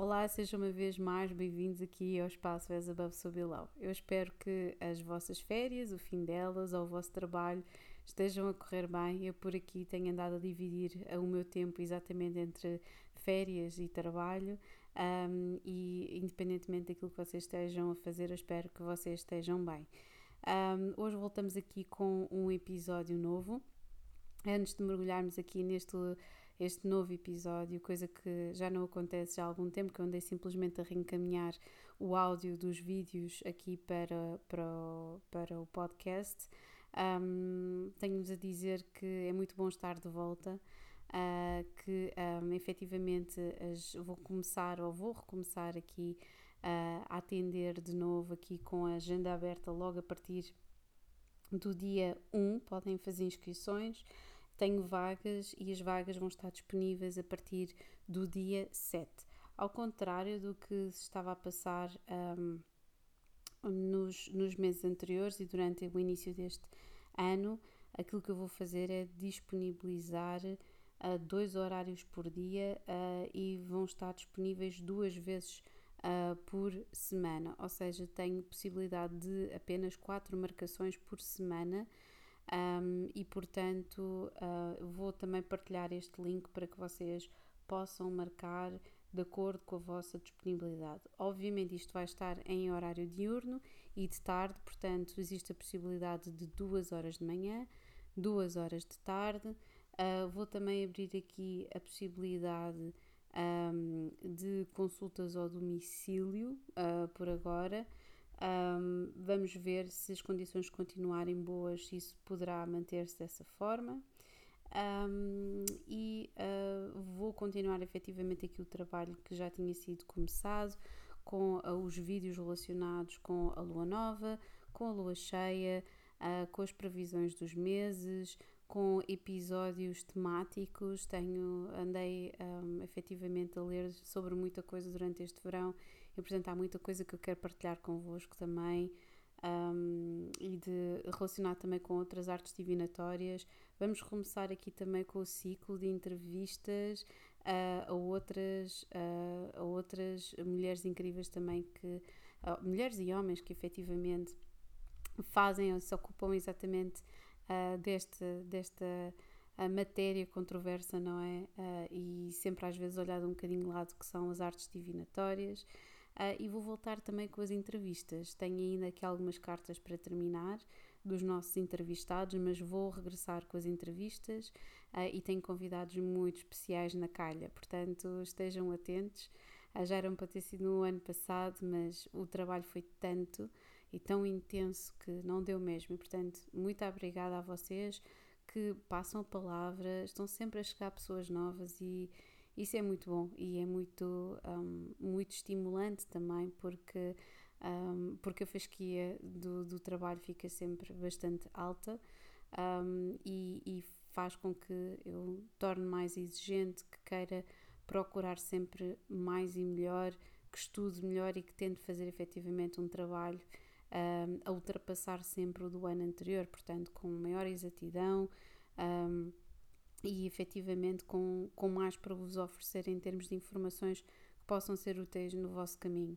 Olá, sejam uma vez mais bem-vindos aqui ao Espaço As Above So Below. Eu espero que as vossas férias, o fim delas ou o vosso trabalho estejam a correr bem. Eu por aqui tenho andado a dividir o meu tempo exatamente entre férias e trabalho um, e independentemente daquilo que vocês estejam a fazer, eu espero que vocês estejam bem. Um, hoje voltamos aqui com um episódio novo. Antes de mergulharmos aqui neste este novo episódio, coisa que já não acontece já há algum tempo, que eu andei simplesmente a reencaminhar o áudio dos vídeos aqui para, para, o, para o podcast. Um, Tenho-vos a dizer que é muito bom estar de volta. Uh, que um, efetivamente as, vou começar ou vou recomeçar aqui uh, a atender de novo aqui com a agenda aberta logo a partir do dia 1, podem fazer inscrições tenho vagas e as vagas vão estar disponíveis a partir do dia 7. Ao contrário do que se estava a passar um, nos, nos meses anteriores e durante o início deste ano, aquilo que eu vou fazer é disponibilizar uh, dois horários por dia uh, e vão estar disponíveis duas vezes uh, por semana, ou seja, tenho possibilidade de apenas quatro marcações por semana um, e portanto uh, vou também partilhar este link para que vocês possam marcar de acordo com a vossa disponibilidade. Obviamente isto vai estar em horário diurno e de tarde, portanto existe a possibilidade de duas horas de manhã, duas horas de tarde. Uh, vou também abrir aqui a possibilidade um, de consultas ao domicílio uh, por agora. Um, vamos ver se as condições continuarem boas, isso poderá manter-se dessa forma. Um, e uh, vou continuar efetivamente aqui o trabalho que já tinha sido começado com uh, os vídeos relacionados com a lua nova, com a lua cheia, uh, com as previsões dos meses, com episódios temáticos. Tenho, andei um, efetivamente a ler sobre muita coisa durante este verão e, há muita coisa que eu quero partilhar convosco também. Um, e de relacionar também com outras artes divinatórias. Vamos começar aqui também com o ciclo de entrevistas uh, a, outras, uh, a outras mulheres incríveis também que uh, mulheres e homens que efetivamente fazem ou se ocupam exatamente deste, desta matéria controversa, não é? E sempre às vezes olhado um bocadinho lado que são as artes divinatórias. Uh, e vou voltar também com as entrevistas. Tenho ainda aqui algumas cartas para terminar dos nossos entrevistados, mas vou regressar com as entrevistas uh, e tenho convidados muito especiais na calha, portanto estejam atentos. Uh, já eram para ter sido no ano passado, mas o trabalho foi tanto e tão intenso que não deu mesmo. Portanto, muito obrigada a vocês que passam a palavra, estão sempre a chegar pessoas novas e isso é muito bom e é muito, um, muito estimulante também porque, um, porque a fasquia do, do trabalho fica sempre bastante alta um, e, e faz com que eu torne mais exigente, que queira procurar sempre mais e melhor, que estude melhor e que tente fazer efetivamente um trabalho um, a ultrapassar sempre o do ano anterior, portanto, com maior exatidão um, e efetivamente com, com mais para vos oferecer em termos de informações que possam ser úteis no vosso caminho.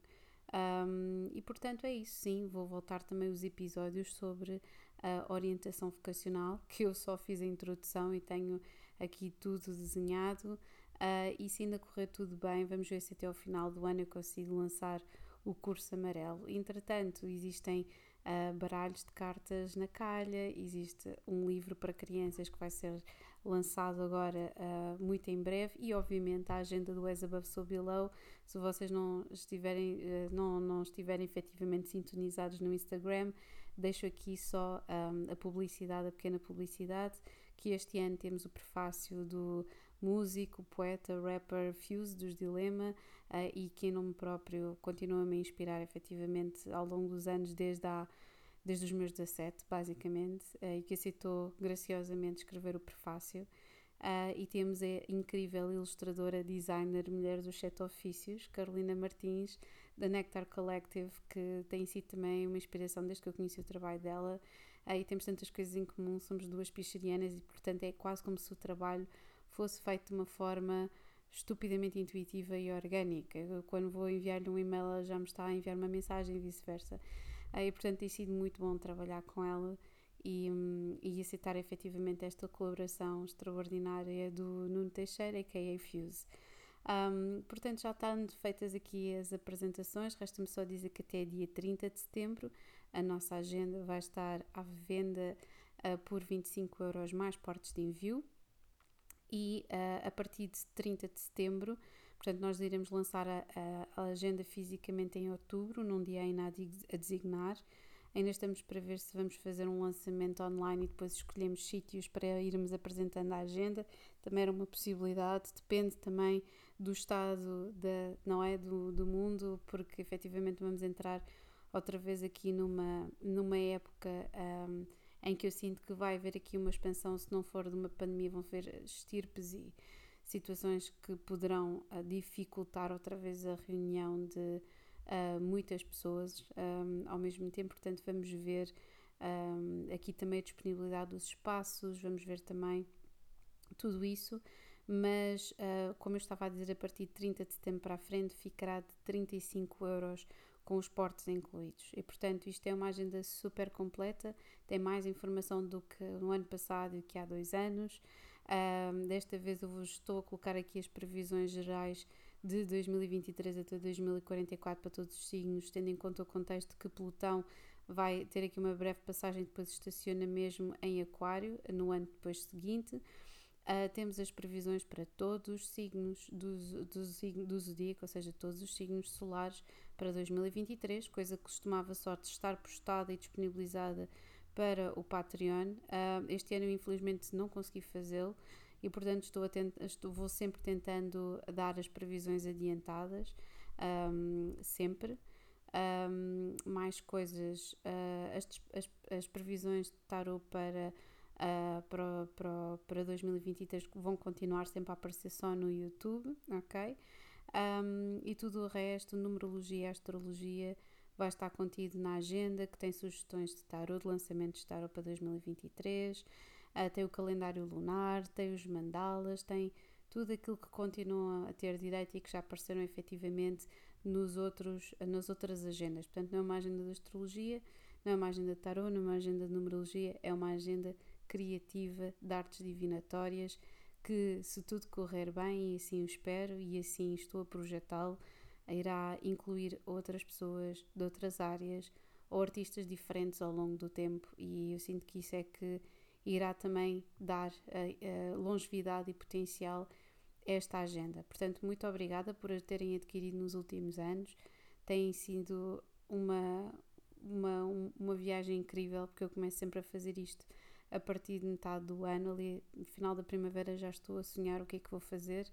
Um, e portanto é isso, sim. Vou voltar também os episódios sobre a orientação vocacional, que eu só fiz a introdução e tenho aqui tudo desenhado. Uh, e se ainda correr tudo bem, vamos ver se até ao final do ano eu consigo lançar o curso amarelo. Entretanto, existem uh, baralhos de cartas na calha, existe um livro para crianças que vai ser lançado agora uh, muito em breve e, obviamente, a agenda do As Above So Below. Se vocês não estiverem, uh, não, não estiverem efetivamente sintonizados no Instagram, deixo aqui só um, a publicidade, a pequena publicidade, que este ano temos o prefácio do músico, poeta, rapper Fuse dos Dilema uh, e que em nome próprio continua a inspirar efetivamente ao longo dos anos, desde, a, desde os meus 17, basicamente, uh, e que aceitou graciosamente escrever o prefácio. Uh, e temos a incrível ilustradora, designer, mulher dos sete ofícios, Carolina Martins, da Nectar Collective, que tem sido também uma inspiração desde que eu conheci o trabalho dela. Uh, e temos tantas coisas em comum, somos duas picharianas e, portanto, é quase como se o trabalho fosse feito de uma forma estupidamente intuitiva e orgânica. Quando vou enviar-lhe um e-mail, ela já me está a enviar uma mensagem e vice-versa. E portanto tem sido muito bom trabalhar com ela e, hum, e aceitar efetivamente esta colaboração extraordinária do Nuno Teixeira, a.k.a. Fuse. Um, portanto, já estão feitas aqui as apresentações, resta-me só dizer que até dia 30 de setembro a nossa agenda vai estar à venda uh, por 25 euros mais portes de envio e uh, a partir de 30 de setembro, portanto, nós iremos lançar a, a, agenda fisicamente em outubro, num dia ainda a designar. Ainda estamos para ver se vamos fazer um lançamento online e depois escolhemos sítios para irmos apresentando a agenda. Também era uma possibilidade, depende também do estado da, não é, do, do mundo, porque efetivamente vamos entrar outra vez aqui numa, numa época um, em que eu sinto que vai haver aqui uma expansão, se não for de uma pandemia, vão haver estirpes e situações que poderão uh, dificultar outra vez a reunião de uh, muitas pessoas um, ao mesmo tempo, portanto vamos ver um, aqui também a disponibilidade dos espaços, vamos ver também tudo isso, mas uh, como eu estava a dizer, a partir de 30 de setembro para a frente ficará de 35 euros com os portos incluídos. E portanto, isto é uma agenda super completa, tem mais informação do que no ano passado e que há dois anos. Um, desta vez eu vos estou a colocar aqui as previsões gerais de 2023 até 2044 para todos os signos, tendo em conta o contexto que Plutão vai ter aqui uma breve passagem, depois estaciona mesmo em Aquário, no ano depois seguinte. Uh, temos as previsões para todos os signos do, do, do zodíaco, ou seja, todos os signos solares para 2023, coisa que costumava só estar postada e disponibilizada para o Patreon. Uh, este ano, infelizmente, não consegui fazê-lo e, portanto, estou, estou vou sempre tentando dar as previsões adiantadas, um, sempre. Um, mais coisas, uh, as, as, as, previsões de tarot para, uh, para, para, para 2023 vão continuar sempre a aparecer só no YouTube, ok? Um, e tudo o resto, numerologia, astrologia, vai estar contido na agenda, que tem sugestões de tarot, de lançamentos de tarot para 2023, uh, ah, tem o calendário lunar, tem os mandalas, tem tudo aquilo que continua a ter direito e que já apareceram efetivamente nos outros, nas outras agendas. Portanto, não é uma agenda de astrologia, não é uma agenda de tarot, não é uma agenda de numerologia, é uma agenda criativa de artes divinatórias que, se tudo correr bem, e assim o espero, e assim estou a projetá-lo, irá incluir outras pessoas de outras áreas ou artistas diferentes ao longo do tempo, e eu sinto que isso é que irá também dar a, a longevidade e potencial a esta agenda. Portanto, muito obrigada por a terem adquirido nos últimos anos, tem sido uma, uma, uma viagem incrível, porque eu começo sempre a fazer isto a partir de metade do ano, ali no final da primavera, já estou a sonhar o que é que vou fazer.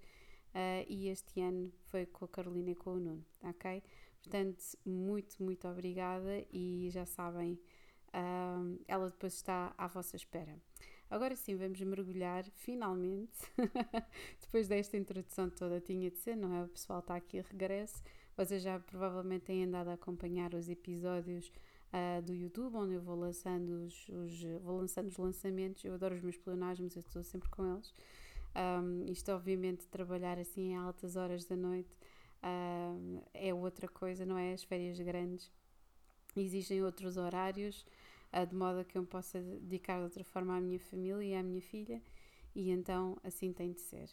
Uh, e este ano foi com a Carolina e com o Nuno, ok? Portanto, muito, muito obrigada e já sabem, uh, ela depois está à vossa espera. Agora sim, vamos mergulhar finalmente. depois desta introdução toda, tinha de ser, não é? O pessoal está aqui a regresso. Vocês já provavelmente têm andado a acompanhar os episódios uh, do YouTube, onde eu vou lançando os, os, vou lançando os lançamentos. Eu adoro os meus pleonasmos, eu estou sempre com eles. Um, isto, obviamente, trabalhar assim em altas horas da noite uh, é outra coisa, não é? As férias grandes exigem outros horários, uh, de modo a que eu possa dedicar de outra forma à minha família e à minha filha, e então assim tem de ser.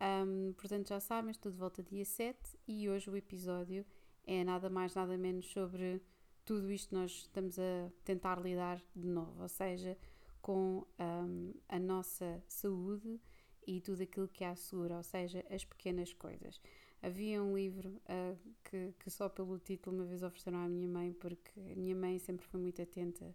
Um, portanto, já sabem, estou de volta dia 7 e hoje o episódio é nada mais, nada menos sobre tudo isto nós estamos a tentar lidar de novo, ou seja, com um, a nossa saúde e tudo aquilo que a assegura, ou seja, as pequenas coisas. Havia um livro uh, que, que, só pelo título uma vez ofereceram à minha mãe, porque a minha mãe sempre foi muito atenta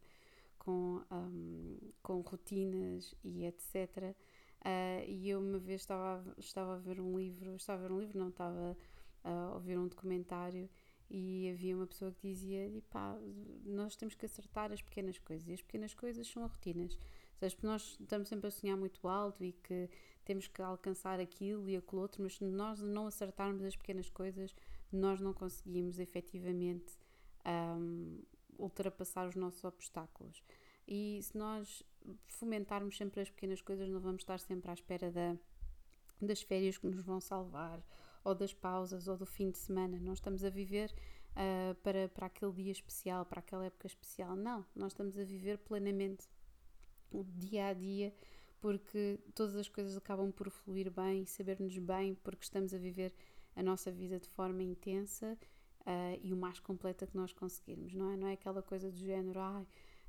com, um, com rotinas e etc. Uh, ah, e eu uma vez estava estava a ver um livro, estava a ver um livro, não, estava a ouvir um documentário e havia uma pessoa que dizia: pá, nós temos que acertar as pequenas coisas, e as pequenas coisas são rotinas. Ou seja, nós estamos sempre a sonhar muito alto e que temos que alcançar aquilo e aquilo outro, mas se nós não acertarmos as pequenas coisas, nós não conseguimos efetivamente um, ultrapassar os nossos obstáculos. E se nós fomentarmos sempre as pequenas coisas, não vamos estar sempre à espera da das férias que nos vão salvar, ou das pausas, ou do fim de semana. Não estamos a viver uh, para, para aquele dia especial, para aquela época especial. Não, nós estamos a viver plenamente o dia a dia, porque todas as coisas acabam por fluir bem saber-nos bem, porque estamos a viver a nossa vida de forma intensa uh, e o mais completa que nós conseguirmos, não é? Não é aquela coisa do género, ai,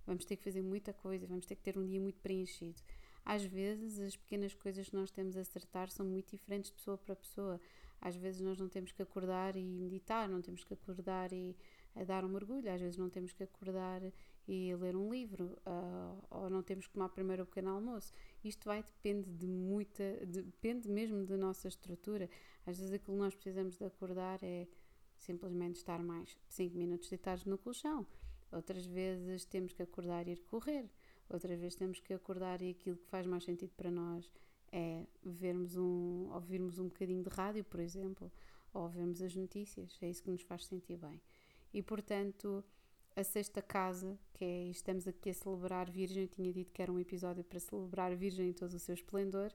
vamos ter que fazer muita coisa, vamos ter que ter um dia muito preenchido. Às vezes, as pequenas coisas que nós temos a acertar são muito diferentes de pessoa para pessoa. Às vezes, nós não temos que acordar e meditar, não temos que acordar e dar um mergulho, às vezes, não temos que acordar e ler um livro, uh, ou não temos que tomar primeiro o pequeno almoço. Isto vai depende de muita, depende mesmo da nossa estrutura. Às vezes, aquilo que nós precisamos de acordar é simplesmente estar mais 5 minutos deitados no colchão. Outras vezes temos que acordar e ir correr. Outras vezes temos que acordar e aquilo que faz mais sentido para nós é vermos um, ouvirmos um bocadinho de rádio, por exemplo, ou vermos as notícias. É isso que nos faz sentir bem. E portanto, a sexta casa, que é estamos aqui a celebrar Virgem, eu tinha dito que era um episódio para celebrar Virgem em todo o seu esplendor,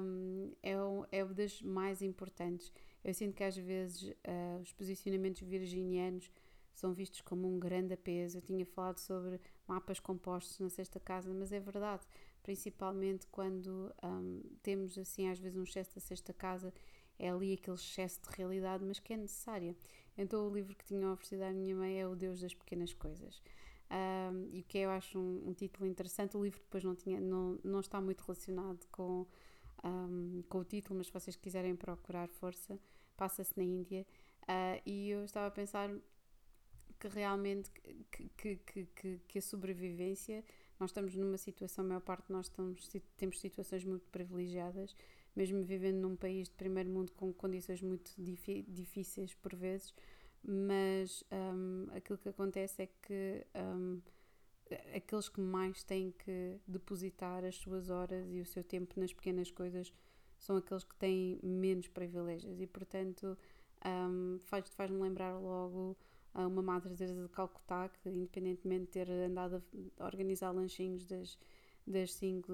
um, é, é uma das mais importantes. Eu sinto que às vezes uh, os posicionamentos virginianos são vistos como um grande peso. Eu tinha falado sobre mapas compostos na sexta casa, mas é verdade, principalmente quando um, temos assim às vezes um excesso da sexta casa, é ali aquele excesso de realidade, mas que é necessária. Então o livro que tinha oferecido à minha mãe é O Deus das Pequenas Coisas. Um, e o que eu acho um, um, título interessante, o livro depois não, tinha, não, não está muito relacionado com, um, com o título, mas se vocês quiserem procurar força, passa-se na Índia. Uh, e eu estava a pensar que realmente que, que, que, que, a sobrevivência, nós estamos numa situação, a maior parte de nós estamos, temos situações muito privilegiadas, mesmo vivendo num país de primeiro mundo com condições muito difíceis por vezes, mas um, aquilo que acontece é que um, aqueles que mais têm que depositar as suas horas e o seu tempo nas pequenas coisas são aqueles que têm menos privilégios. E portanto um, faz-me faz lembrar logo a uma Madre de Calcutá que independentemente de ter andado a organizar lanchinhos das das 5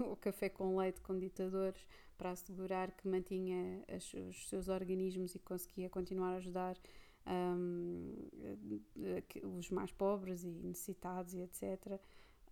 o café com leite com ditadores para assegurar que mantinha as, os seus organismos e conseguia continuar a ajudar um, os mais pobres e necessitados e etc.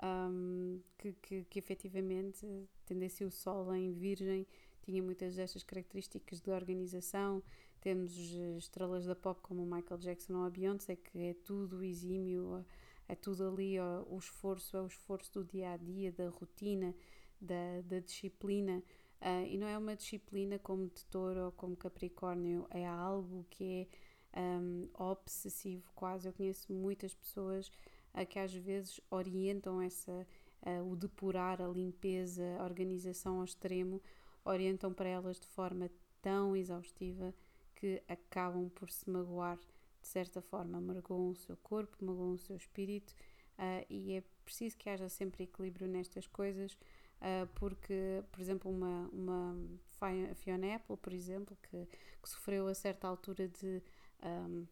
Um, que, que, que efetivamente, tendo esse o Sol em Virgem, tinha muitas destas características de organização. Temos estrelas da pop como o Michael Jackson ou a Beyoncé, que é tudo exímio, é tudo ali, ó, o esforço é o esforço do dia a dia, da rotina, da, da disciplina. Uh, e não é uma disciplina como de touro ou como capricórnio, é algo que é um, obsessivo quase. Eu conheço muitas pessoas uh, que às vezes orientam essa, uh, o depurar, a limpeza, a organização ao extremo, orientam para elas de forma tão exaustiva que acabam por se magoar de certa forma, magoam o seu corpo, magoam o seu espírito uh, e é preciso que haja sempre equilíbrio nestas coisas, uh, porque, por exemplo, uma, uma Fiona Apple, por exemplo, que, que sofreu a certa altura de, um,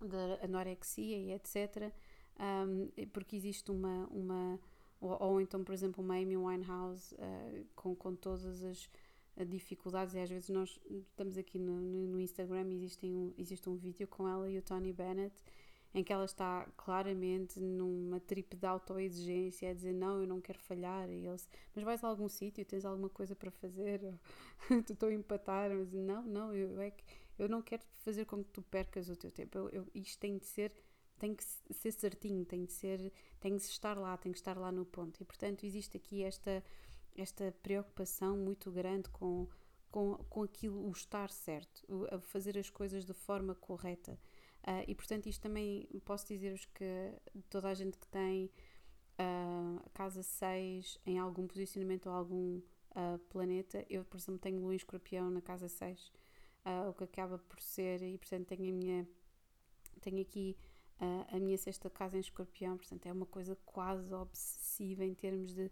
de anorexia e etc., um, porque existe uma, uma ou, ou, então, por exemplo, uma Amy Winehouse uh, com, com todas as dificuldades e às vezes nós estamos aqui no, no Instagram e existe um, existe um vídeo com ela e o Tony Bennett em que ela está claramente numa trip de autoexigência, a dizer não, eu não quero falhar, e eles, mas vais a algum sítio, tens alguma coisa para fazer, tu estou a empatar, mas não, não, eu, é que eu não quero fazer com que tu percas o teu tempo, eu, eu, isto tem de ser, tem que ser certinho, tem de ser, tem de estar lá, tem que estar lá no ponto, e portanto existe aqui esta esta preocupação muito grande com, com, com aquilo, o estar certo, o, fazer as coisas de forma correta. Uh, e portanto, isto também posso dizer-vos que toda a gente que tem uh, casa 6 em algum posicionamento ou algum uh, planeta, eu, por exemplo, tenho Lua Escorpião na casa 6, o que acaba por ser, e portanto, tenho a minha. Tenho aqui a minha sexta casa em escorpião, portanto é uma coisa quase obsessiva em termos de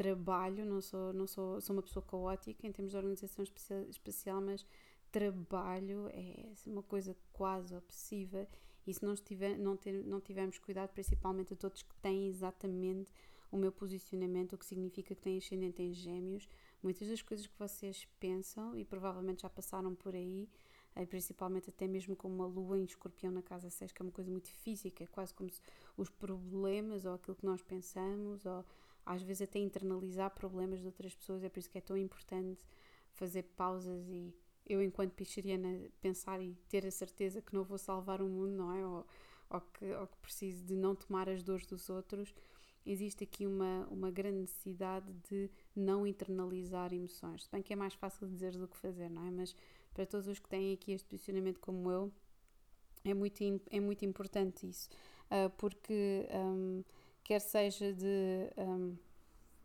trabalho, não sou, não sou, sou uma pessoa caótica em termos de organização especial, mas trabalho é uma coisa quase obsessiva e se não, estiver, não, ter, não tivermos cuidado, principalmente a todos que têm exatamente o meu posicionamento, o que significa que têm ascendente em gêmeos, Muitas das coisas que vocês pensam e provavelmente já passaram por aí, e principalmente até mesmo com uma lua em escorpião na casa 6, que é uma coisa muito física, é quase como se os problemas ou aquilo que nós pensamos, ou às vezes até internalizar problemas de outras pessoas, é por isso que é tão importante fazer pausas e eu, enquanto pichariana, pensar e ter a certeza que não vou salvar o mundo, não é? Ou, ou, que, ou que preciso de não tomar as dores dos outros, existe aqui uma, uma grande necessidade de não internalizar emoções. Se bem que é mais fácil dizer do que fazer, não é? Mas para todos os que têm aqui este posicionamento como eu, é muito, é muito importante isso, uh, porque um, quer seja de um,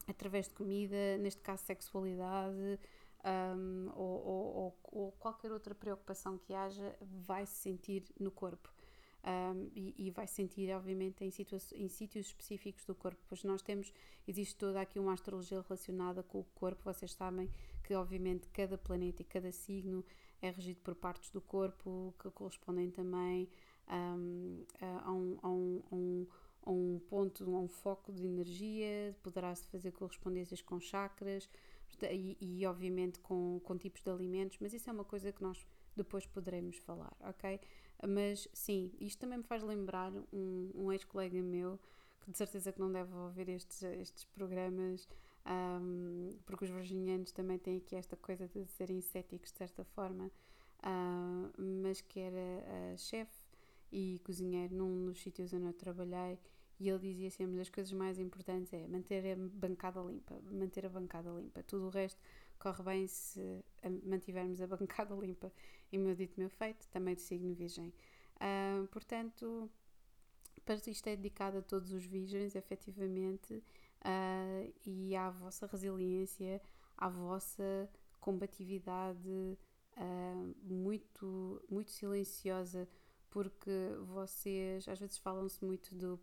através de comida, neste caso sexualidade, um, ou, ou, ou, qualquer outra preocupação que haja, vai se sentir no corpo. Um, e, e, vai sentir, obviamente, em, em sítios específicos do corpo. Pois nós temos, existe toda aqui uma astrologia relacionada com o corpo, vocês sabem que, obviamente, cada planeta e cada signo é regido por partes do corpo que correspondem também um, a, um, a, um, a, um, ponto, a um foco de energia, poderá-se fazer correspondências com chakras e, e, obviamente com, com tipos de alimentos, mas isso é uma coisa que nós depois poderemos falar, ok? Mas sim, isto também me faz lembrar um, um ex-colega meu que de certeza que não deve ouvir estes, estes programas, um, porque os virginianos também têm aqui esta coisa de serem céticos de certa forma, uh, mas que era uh, chefe e cozinheiro num dos sítios onde eu trabalhei e ele dizia sempre as coisas mais importantes é manter a bancada limpa, manter a bancada limpa. Tudo o resto corre bem se mantivermos a bancada limpa. E meu dito, meu feito, também do signo virgem. Uh, portanto, para isto é dedicado a todos os virgens, efetivamente, uh, e à vossa resiliência, à vossa combatividade uh, muito, muito silenciosa, porque vocês às vezes falam-se muito do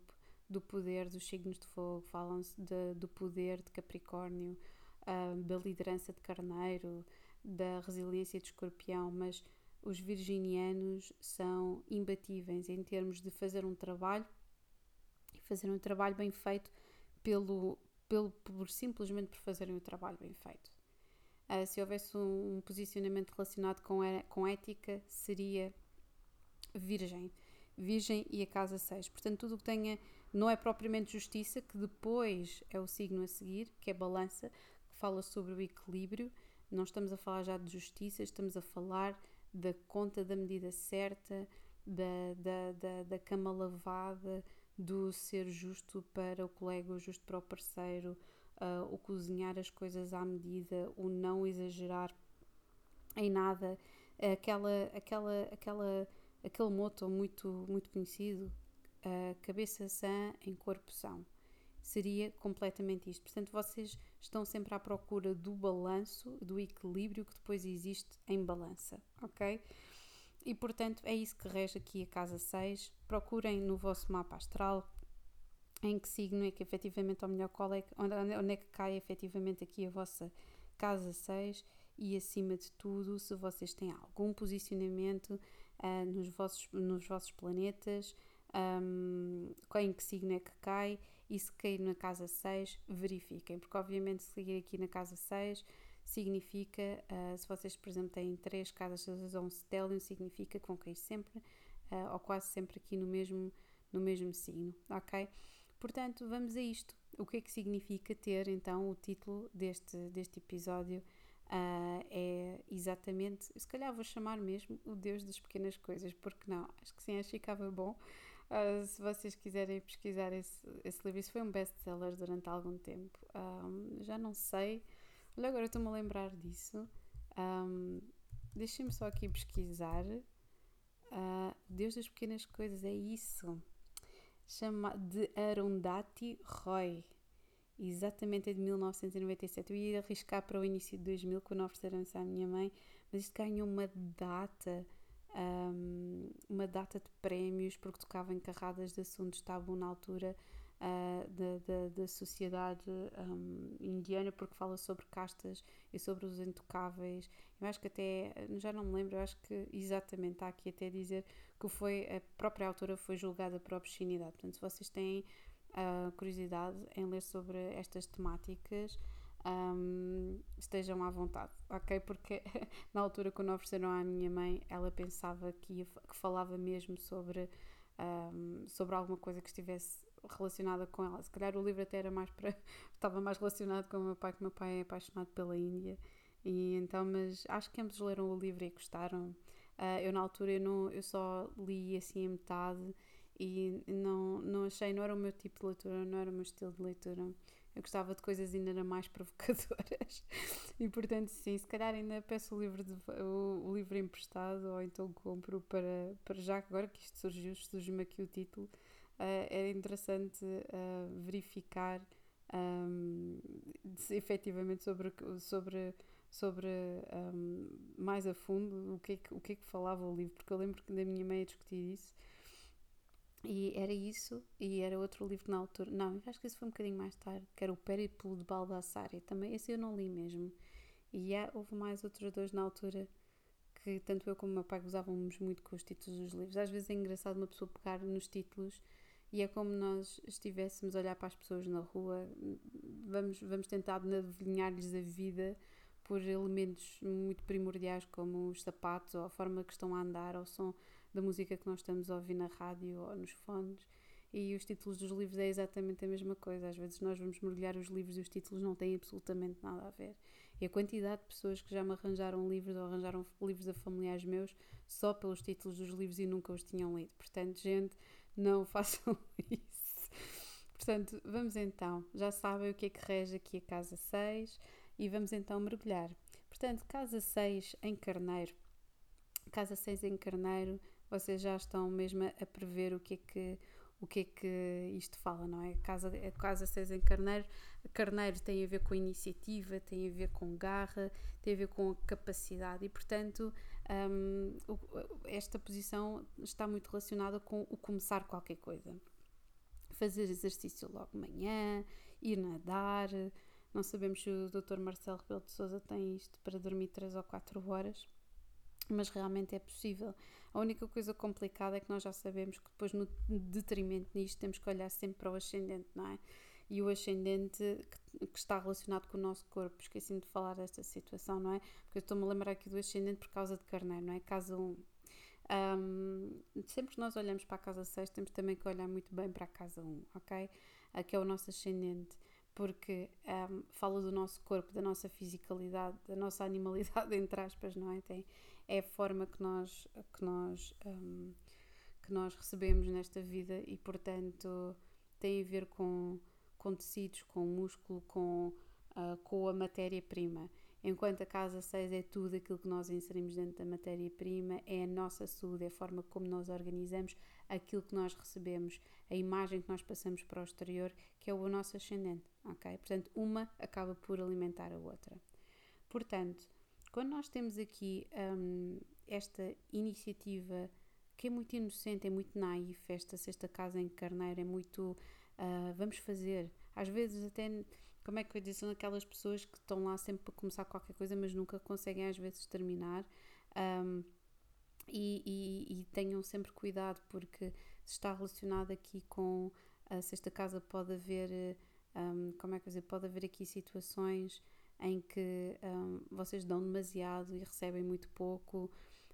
do poder dos signos de fogo, falam-se do poder de Capricórnio, uh, da liderança de Carneiro, da resiliência de Escorpião, mas os virginianos são imbatíveis em termos de fazer um trabalho e fazer um trabalho bem feito pelo, pelo por simplesmente por fazerem o trabalho bem feito. Uh, se houvesse um, um, posicionamento relacionado com, com ética, seria virgem. Virgem e a casa 6. Portanto, tudo o que tenha não é propriamente justiça, que depois é o signo a seguir, que é balança, que fala sobre o equilíbrio. Não estamos a falar já de justiça, estamos a falar da conta da medida certa, da, da, da, da cama lavada, do ser justo para o colega, o justo para o parceiro, uh, o cozinhar as coisas à medida, o não exagerar em nada, aquela, aquela, aquela, aquele moto muito, muito conhecido cabeça sã em corpo são. Seria completamente isto. Portanto, vocês estão sempre à procura do balanço, do equilíbrio que depois existe em balança, ok? E portanto, é isso que rege aqui a casa 6. Procurem no vosso mapa astral em que signo é que efetivamente, ou melhor, qual é que, onde é que cai efetivamente aqui a vossa casa 6 e acima de tudo, se vocês têm algum posicionamento uh, nos, vossos, nos vossos planetas um, em que signo é que cai e se cair na casa 6, verifiquem, porque obviamente se cair aqui na casa 6 significa, uh, se vocês por exemplo têm três casas ou um stellium, significa que vão cair sempre uh, ou quase sempre aqui no mesmo, no mesmo signo, ok? Portanto, vamos a isto. O que é que significa ter então o título deste, deste episódio? Uh, é exatamente, se calhar vou chamar mesmo o Deus das Pequenas Coisas, porque não? Acho que sim, acho que ficava bom. Uh, se vocês quiserem pesquisar esse, esse livro, isso foi um best-seller durante algum tempo. Um, já não sei. Olha, agora estou-me a lembrar disso. Um, Deixem-me só aqui pesquisar. Uh, Deus das Pequenas Coisas, é isso. Chama de Arundhati Roy. Exatamente, é de 1997. Eu ia arriscar para o início de 2000 quando ofereceram isso à minha mãe, mas isto ganhou uma data um, uma data de prémios porque tocava em carradas de assuntos tabu na altura uh, da, da, da, sociedade um, indiana porque fala sobre castas e sobre os intocáveis. Eu acho que até, já não me lembro, eu acho que exatamente está aqui até dizer que foi a própria autora foi julgada por obscenidade. Portanto, se vocês têm uh, curiosidade em ler sobre estas temáticas, um, estejam à vontade, ok? Porque na altura quando ofereceram à minha mãe, ela pensava que, ia, que falava mesmo sobre, um, sobre alguma coisa que estivesse relacionada com ela. Se calhar o livro até era mais para. estava mais relacionado com o meu pai, que o meu pai é apaixonado pela Índia. E então, mas acho que ambos leram o livro e gostaram. Uh, eu na altura eu, não, eu só li assim a metade e não, não achei, não era o meu tipo de leitura, não era o meu estilo de leitura. Eu gostava de coisas ainda mais provocadoras. e portanto, sim, se calhar ainda peço o livro, de, o, o, livro emprestado ou então compro para, para já, agora que isto surgiu, surgiu-me aqui o título. Uh, era interessante uh, verificar um, se, efetivamente sobre, sobre, sobre um, mais a fundo o que, é que, o que é que falava o livro, porque eu lembro que da minha mãe a discutir isso e era isso, e era outro livro na altura. Não, acho que esse foi um bocadinho mais tarde, que era o Périplo de Baldassare. Também esse eu não li mesmo. E houve mais outros dois na altura que tanto eu como o meu pai gozávamos muito com os títulos dos livros. Às vezes é engraçado uma pessoa pegar nos títulos e é como nós estivéssemos a olhar para as pessoas na rua, vamos, vamos tentar adivinhar-lhes a vida por elementos muito primordiais como os sapatos ou a forma que estão a andar ou som da música que nós estamos a ouvir na rádio ou nos fones. E os títulos dos livros é exatamente a mesma coisa. Às vezes nós vamos mergulhar os livros e os títulos não têm absolutamente nada a ver. E a quantidade de pessoas que já me arranjaram livros ou arranjaram livros a familiares meus só pelos títulos dos livros e nunca os tinham lido. Portanto, gente, não façam isso. Portanto, vamos então. Já sabem o que é que rege aqui a casa 6 e vamos então mergulhar. Portanto, casa 6 em Carneiro. Casa 6 em Carneiro vocês já estão mesmo a prever o que é que o que é que isto fala, não é? A casa, a casa 6 em Carneiro, Carneiro tem a ver com iniciativa, tem a ver com garra, tem a ver com capacidade e, portanto, um, esta posição está muito relacionada com o começar qualquer coisa. Fazer exercício logo de manhã, ir nadar. Não sabemos se o Dr. Marcelo Rebelo de Souza tem isto para dormir 3 ou 4 horas mas realmente é possível. A única coisa complicada é que nós já sabemos que depois, no detrimento nisto, temos que olhar sempre para o ascendente, não é? E o ascendente que, que está relacionado com o nosso corpo. Esqueci-me de falar desta situação, não é? Porque eu estou-me a lembrar aqui do ascendente por causa de carneiro, não é? Casa 1. Um, sempre que nós olhamos para a casa 6, temos também que olhar muito bem para a casa 1, ok? Aqui é o nosso ascendente porque um, fala do nosso corpo, da nossa fisicalidade, da nossa animalidade, entre aspas, não é? Tem, é a forma que nós, que nós, um, que nós recebemos nesta vida e, portanto, tem a ver com, com tecidos, com músculo, com, uh, com a matéria-prima. Enquanto a casa 6 é tudo aquilo que nós inserimos dentro da matéria-prima, é a nossa saúde, é a forma como nós organizamos aquilo que nós recebemos, a imagem que nós passamos para o exterior, que é o nosso ascendente, ok? Portanto, uma acaba por alimentar a outra. Portanto, quando nós temos aqui um, esta iniciativa que é muito inocente, é muito naif, esta sexta casa em Carneiro é muito uh, vamos fazer, às vezes até como é que eu disse, são aquelas pessoas que estão lá sempre para começar qualquer coisa, mas nunca conseguem às vezes terminar. Um, e, e, e, tenham sempre cuidado, porque se está relacionado aqui com a sexta casa, pode haver, um, como é que eu dizer, pode haver aqui situações em que um, vocês dão demasiado e recebem muito pouco,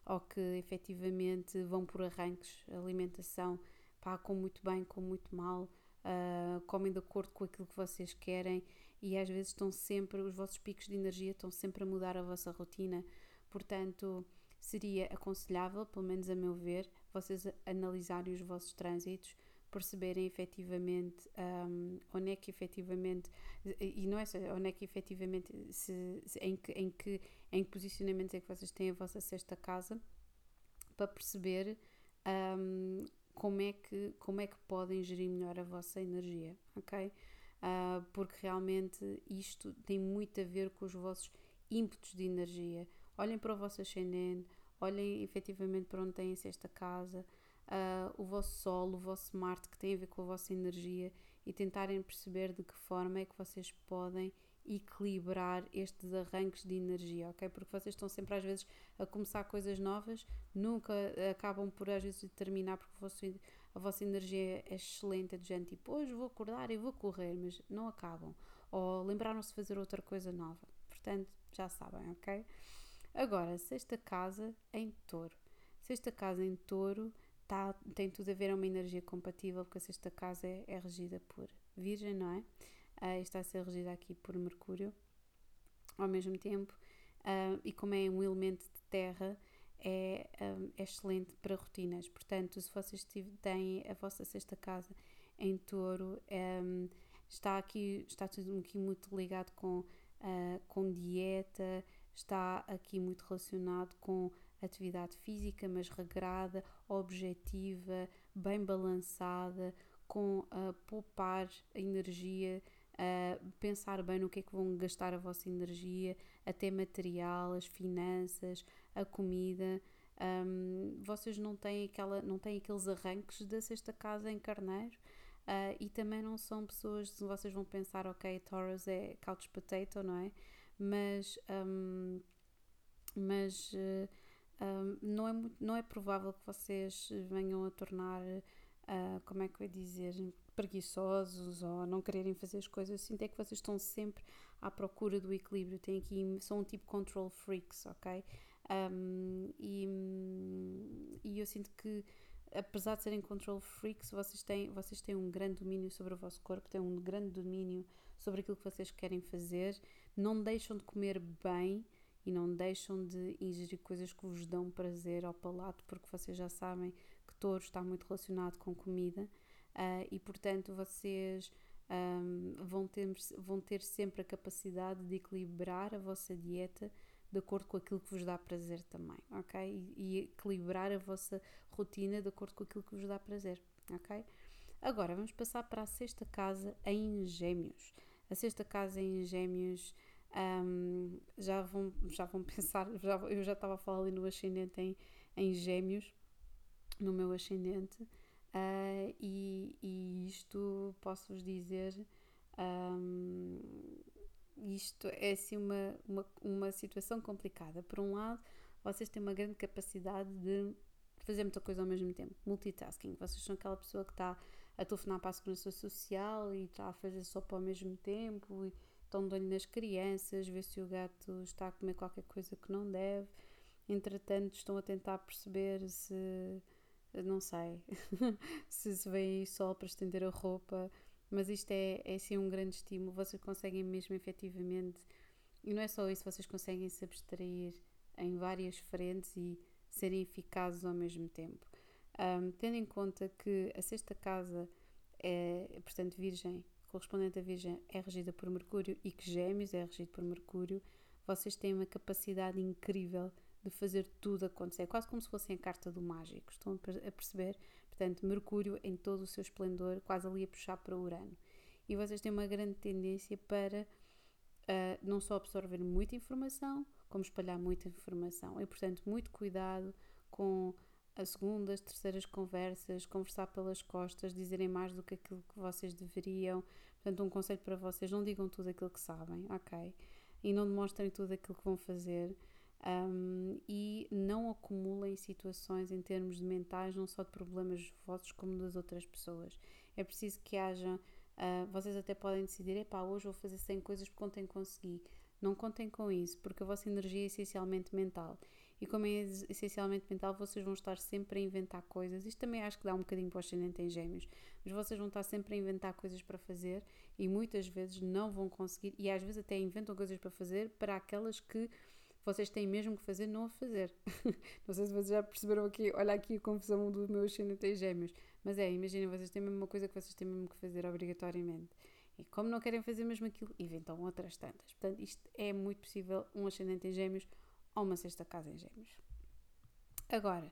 ou que efetivamente vão por arranques, alimentação, pá, com muito bem, com muito mal, uh, comem de acordo com aquilo que vocês querem e às vezes estão sempre, os vossos picos de energia estão sempre a mudar a vossa rotina, portanto seria aconselhável, pelo menos a meu ver, vocês analisarem os vossos trânsitos, perceberem efetivamente um, onde é que efetivamente e não é só onde é que efetivamente se, se, em, que, em, que, em que posicionamentos é que vocês têm a vossa sexta casa para perceber um, como é que como é que podem gerir melhor a vossa energia ok? Uh, porque realmente isto tem muito a ver com os vossos ímpetos de energia. Olhem para o vosso ascendente olhem efetivamente para onde têm a sexta casa uh, o vosso Sol, o vosso Marte, que tem a ver com a vossa energia e tentarem perceber de que forma é que vocês podem equilibrar estes arranques de energia, ok? Porque vocês estão sempre às vezes a começar coisas novas, nunca acabam por às vezes terminar porque a vossa, a vossa energia é excelente, é de gente tipo, hoje vou acordar e vou correr, mas não acabam. ou lembraram-se de fazer outra coisa nova. Portanto, já sabem, ok? Agora, sexta casa em touro. Sexta casa em touro tá, tem tudo a ver, é uma energia compatível, porque a sexta casa é, é regida por Virgem, não é? Uh, está a ser regida aqui por Mercúrio ao mesmo tempo, uh, e como é um elemento de terra, é, um, é, excelente para rotinas. Portanto, se vocês têm a vossa sexta casa em touro, um, está aqui, está tudo aqui muito ligado com, uh, com dieta, está aqui muito relacionado com atividade física, mas regrada, objetiva, bem balançada, com uh, poupar energia, uh, pensar bem no que é que vão gastar a vossa energia, até material, as finanças, a comida. Um, vocês não têm, aquela, não têm aqueles arranques da sexta casa em carneiro. Uh, e também não são pessoas, vocês vão pensar, ok, Taurus é couch potato, não é? Mas, um, mas uh, não, é muito, não é provável que vocês venham a tornar, uh, como é que eu ia dizer, preguiçosos ou não quererem fazer as coisas. Sinto é que vocês estão sempre à procura do equilíbrio. Tem aqui, são um tipo control freaks, ok? Um, e, e eu sinto que apesar de serem control freaks, vocês têm, vocês têm um grande domínio sobre o vosso corpo, têm um grande domínio sobre aquilo que vocês querem fazer, não deixam de comer bem e não deixam de ingerir coisas que vos dão prazer ao palato, porque vocês já sabem que touro está muito relacionado com comida uh, e, portanto, vocês um, vão, ter, vão ter sempre a capacidade de equilibrar a vossa dieta de acordo com aquilo que vos dá prazer também, ok? E, e equilibrar a vossa rotina de acordo com aquilo que vos dá prazer, ok? Agora vamos passar para a sexta casa em Gêmeos. A sexta casa em Gêmeos um, já, vão, já vão pensar, já, eu já estava a falar ali no ascendente em, em gêmeos, no meu ascendente, uh, e, e, isto posso-vos dizer, um, isto é assim uma, uma, uma situação complicada. Por um lado, vocês têm uma grande capacidade de fazer muita coisa ao mesmo tempo, multitasking. Vocês são aquela pessoa que está a telefonar para a segurança social e está a fazer sopa ao mesmo tempo e estão de olho nas crianças, ver se o gato está a comer qualquer coisa que não deve. Entretanto, estão a tentar perceber se, não sei, se, se vem sol para estender a roupa. Mas isto é, é assim um grande estímulo. Vocês conseguem mesmo efetivamente, e não é só isso, vocês conseguem se abstrair em várias frentes e serem eficazes ao mesmo tempo. Um, tendo em conta que a sexta casa é, portanto, Virgem, correspondente à Virgem é regida por Mercúrio e que Gêmeos é regido por Mercúrio, vocês têm uma capacidade incrível de fazer tudo acontecer, quase como se fossem a carta do mágico. Estão a perceber? Portanto, Mercúrio em todo o seu esplendor, quase ali a puxar para Urano. E vocês têm uma grande tendência para uh, não só absorver muita informação, como espalhar muita informação. E, portanto, muito cuidado com as segundas, terceiras conversas, conversar pelas costas, dizerem mais do que aquilo que vocês deveriam. Portanto, um conselho para vocês: não digam tudo aquilo que sabem, ok? E não demonstrem tudo aquilo que vão fazer. Um, e não acumulem situações em termos de mentais, não só de problemas vossos, como das outras pessoas. É preciso que haja. Uh, vocês até podem decidir: epá, hoje vou fazer 100 coisas porque ontem consegui. Não contem com isso, porque a vossa energia é essencialmente mental e como é essencialmente mental, vocês vão estar sempre a inventar coisas. Isto também acho que dá um bocadinho para o ascendente em gêmeos, mas vocês vão estar sempre a inventar coisas para fazer e muitas vezes não vão conseguir, e às vezes até inventam coisas para fazer para aquelas que vocês têm mesmo que fazer, não a fazer. não sei se vocês já perceberam aqui, olha aqui a confusão do meu ascendente em gêmeos, mas é, imaginem, vocês têm mesmo uma coisa que vocês têm mesmo que fazer obrigatoriamente. E como não querem fazer mesmo aquilo, inventam outras tantas. Portanto, isto é muito possível um ascendente em gêmeos ou uma sexta casa em gêmeos. Agora,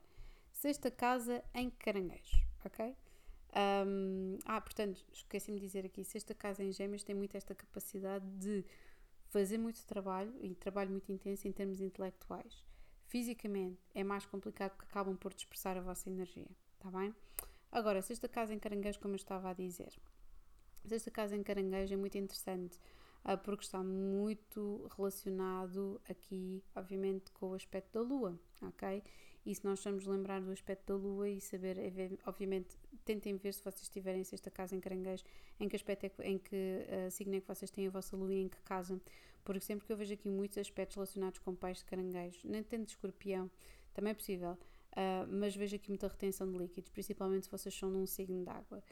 sexta casa em caranguejo, ok? Um, ah, portanto, esqueci-me de dizer aqui, sexta casa em gêmeos tem muito esta capacidade de fazer muito trabalho e trabalho muito intenso em termos intelectuais. Fisicamente é mais complicado porque acabam por dispersar a vossa energia, tá bem? Agora, sexta casa em caranguejo, como eu estava a dizer, sexta casa em caranguejo é muito interessante porque está muito relacionado aqui, obviamente, com o aspecto da Lua, ok? E se nós estamos lembrar do aspecto da lua e saber, obviamente, tentem ver se vocês tiverem sexta casa em caranguejo, em que aspecto é em que uh, signo é que vocês têm a vossa lua e em que casa. Porque sempre que eu vejo aqui muitos aspectos relacionados com peixe de caranguejo, nem tanto de escorpião, também é possível, uh, mas vejo aqui muita retenção de líquidos, principalmente se vocês são num signo de água.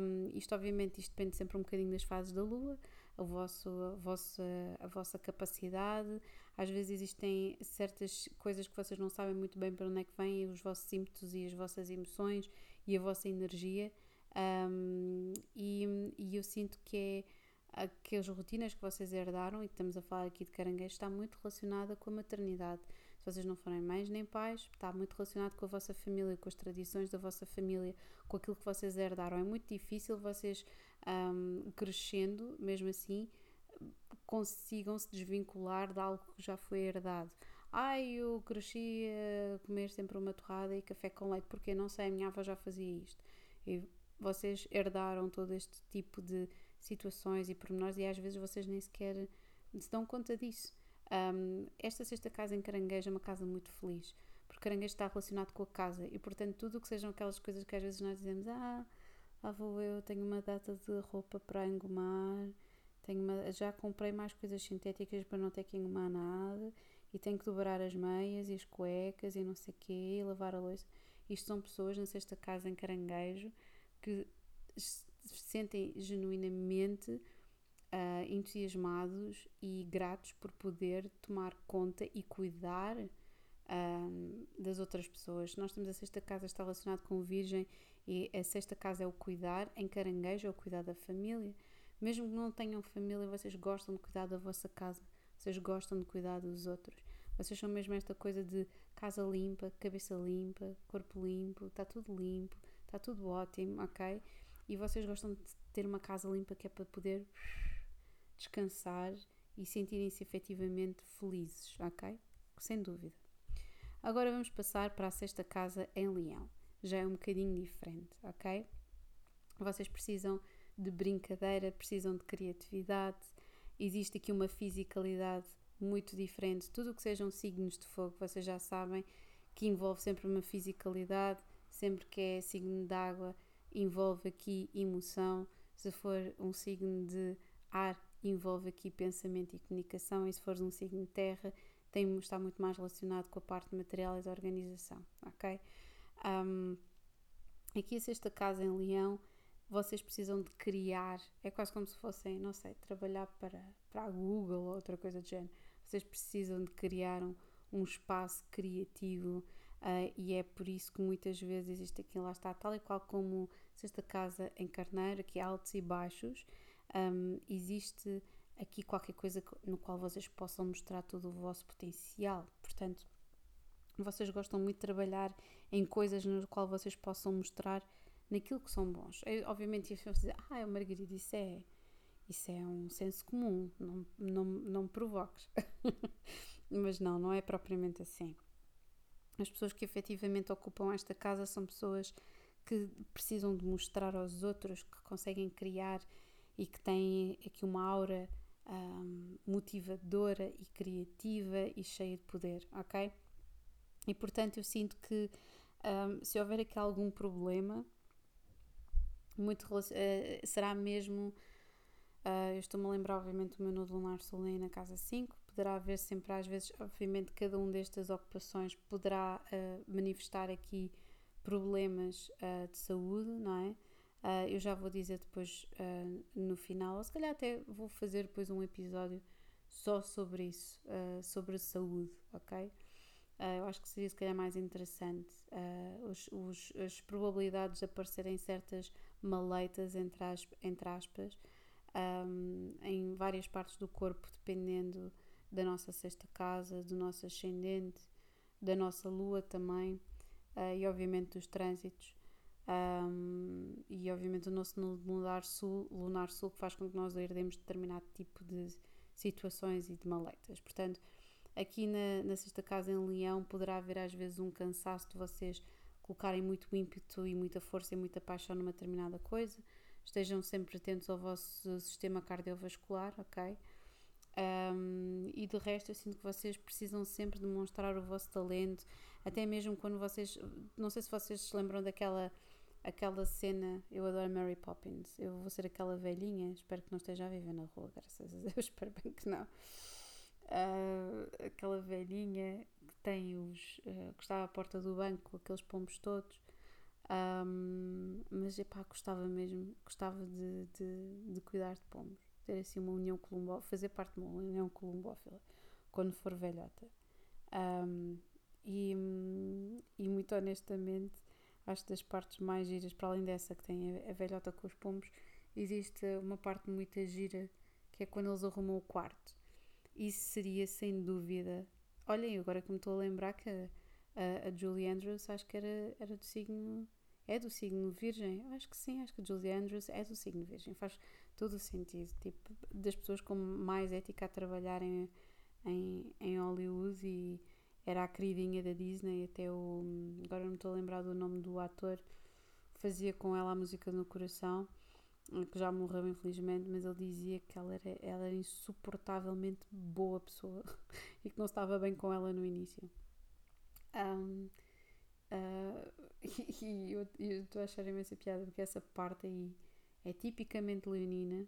Um, isto, obviamente, isto depende sempre um bocadinho das fases da lua, a, vosso, a, vossa, a vossa capacidade. Às vezes existem certas coisas que vocês não sabem muito bem para onde é que vêm, os vossos ímpetos e as vossas emoções e a vossa energia. Um, e, e eu sinto que é aquelas rotinas que vocês herdaram, e estamos a falar aqui de caranguejo, está muito relacionada com a maternidade. Se vocês não forem mães nem pais, está muito relacionado com a vossa família, com as tradições da vossa família, com aquilo que vocês herdaram. É muito difícil vocês um, crescendo, mesmo assim, consigam se desvincular de algo que já foi herdado. Ai, eu cresci a comer sempre uma torrada e café com leite, porque não sei, a minha avó já fazia isto. E vocês herdaram todo este tipo de situações e pormenores e às vezes vocês nem sequer se dão conta disso. Um, esta sexta casa em Caranguejo é uma casa muito feliz, porque Caranguejo está relacionado com a casa e, portanto, tudo o que sejam aquelas coisas que às vezes nós dizemos, ah, lá vou eu, tenho uma data de roupa para engomar, tenho uma, já comprei mais coisas sintéticas para não ter que engomar nada e tenho que dobrar as meias e as cuecas e não sei o quê, e lavar a louça. Isto são pessoas na sexta casa em Caranguejo que se sentem genuinamente uh, entusiasmados e gratos por poder tomar conta e cuidar uh, das outras pessoas. Nós temos a sexta casa está relacionado com Virgem e a sexta casa é o cuidar, em Caranguejo é o cuidar da família. Mesmo que não tenham família, vocês gostam de cuidar da vossa casa, vocês gostam de cuidar dos outros. Vocês são mesmo esta coisa de casa limpa, cabeça limpa, corpo limpo, está tudo limpo, está tudo ótimo, ok? E vocês gostam de ter uma casa limpa que é para poder descansar e sentirem-se efetivamente felizes, ok? Sem dúvida. Agora vamos passar para a sexta casa em Leão. Já é um bocadinho diferente, ok? Vocês precisam de brincadeira, precisam de criatividade, existe aqui uma fisicalidade muito diferente. Tudo o que sejam signos de fogo, vocês já sabem que envolve sempre uma fisicalidade, sempre que é signo de água, envolve aqui emoção. Se for um signo de ar, envolve aqui pensamento e comunicação. E se for um signo de terra, tem, está muito mais relacionado com a parte material e da organização, ok? Um, aqui a sexta casa em Leão vocês precisam de criar, é quase como se fossem, não sei, trabalhar para, para a Google ou outra coisa do género. Vocês precisam de criar um, um espaço criativo uh, e é por isso que muitas vezes existe aqui, lá está, tal e qual como sexta casa em Carneiro, aqui altos e baixos, um, existe aqui qualquer coisa no qual vocês possam mostrar todo o vosso potencial. Portanto, vocês gostam muito de trabalhar em coisas no qual vocês possam mostrar naquilo que são bons. Eu, obviamente, as pessoas dizer, ah, Margarida, isso é, isso é um senso comum, não, não, não me provoques. Mas não, não é propriamente assim. As pessoas que efetivamente ocupam esta casa são pessoas que precisam de mostrar aos outros que conseguem criar e que têm aqui uma aura um, motivadora e criativa e cheia de poder, ok? E portanto eu sinto que um, se houver aqui algum problema, muito uh, será mesmo. Uh, eu estou-me a lembrar, obviamente, do meu nodo lunar sul na casa 5. Poderá haver sempre, às vezes, obviamente, cada uma destas ocupações poderá uh, manifestar aqui problemas de saúde, não é? eu já vou dizer depois no final, ou se calhar até vou fazer depois um episódio só sobre isso, sobre a saúde, ok? Uh, eu acho que seria se calhar mais interessante uh, os, os, as probabilidades de aparecerem certas maleitas, entre, as, entre aspas, um, em várias partes do corpo, dependendo da nossa sexta casa, do nosso ascendente, da nossa lua também, uh, e obviamente dos trânsitos. Um, e obviamente o nosso lunar sul, lunar sul que faz com que nós herdemos determinado tipo de situações e de maleitas. Portanto, aqui na, na sexta casa em Leão poderá haver às vezes um cansaço de vocês colocarem muito ímpeto e muita força e muita paixão numa determinada coisa. Estejam sempre atentos ao vosso sistema cardiovascular, ok? Um, e de resto, eu sinto que vocês precisam sempre demonstrar o vosso talento, Até mesmo quando vocês, não sei se vocês se lembram daquela aquela cena, eu adoro Mary Poppins, eu vou ser aquela velhinha, espero que não esteja a viver na rua, graças a Deus, espero bem que não. Uh, aquela velhinha que tem os. Uh, que está à porta do banco aqueles pombos todos. Um, mas epá, gostava mesmo, gostava de, de, de, cuidar de pombos, ter assim uma união columbófila, fazer parte de uma união columbófila quando for velhota. Um, e, e muito honestamente, acho das partes mais giras, para além dessa que tem a velhota com os pombos, existe uma parte muito gira que é quando eles arrumam o quarto. Isso seria sem dúvida. Olhem, agora que me estou a lembrar que a, a, Julie Andrews acho que era, era do signo. É do signo Virgem? Acho que sim, acho que Julie Andrews é do signo Virgem. Faz todo o sentido. Tipo, das pessoas com mais ética a trabalharem em, em Hollywood e era a queridinha da Disney, até o. Agora não estou a lembrar do nome do ator, fazia com ela a música no coração, que já morreu infelizmente, mas ele dizia que ela era, ela era insuportavelmente boa pessoa e que não estava bem com ela no início. Um, uh, e, e eu estou a achar imensa piada porque essa parte aí é tipicamente leonina,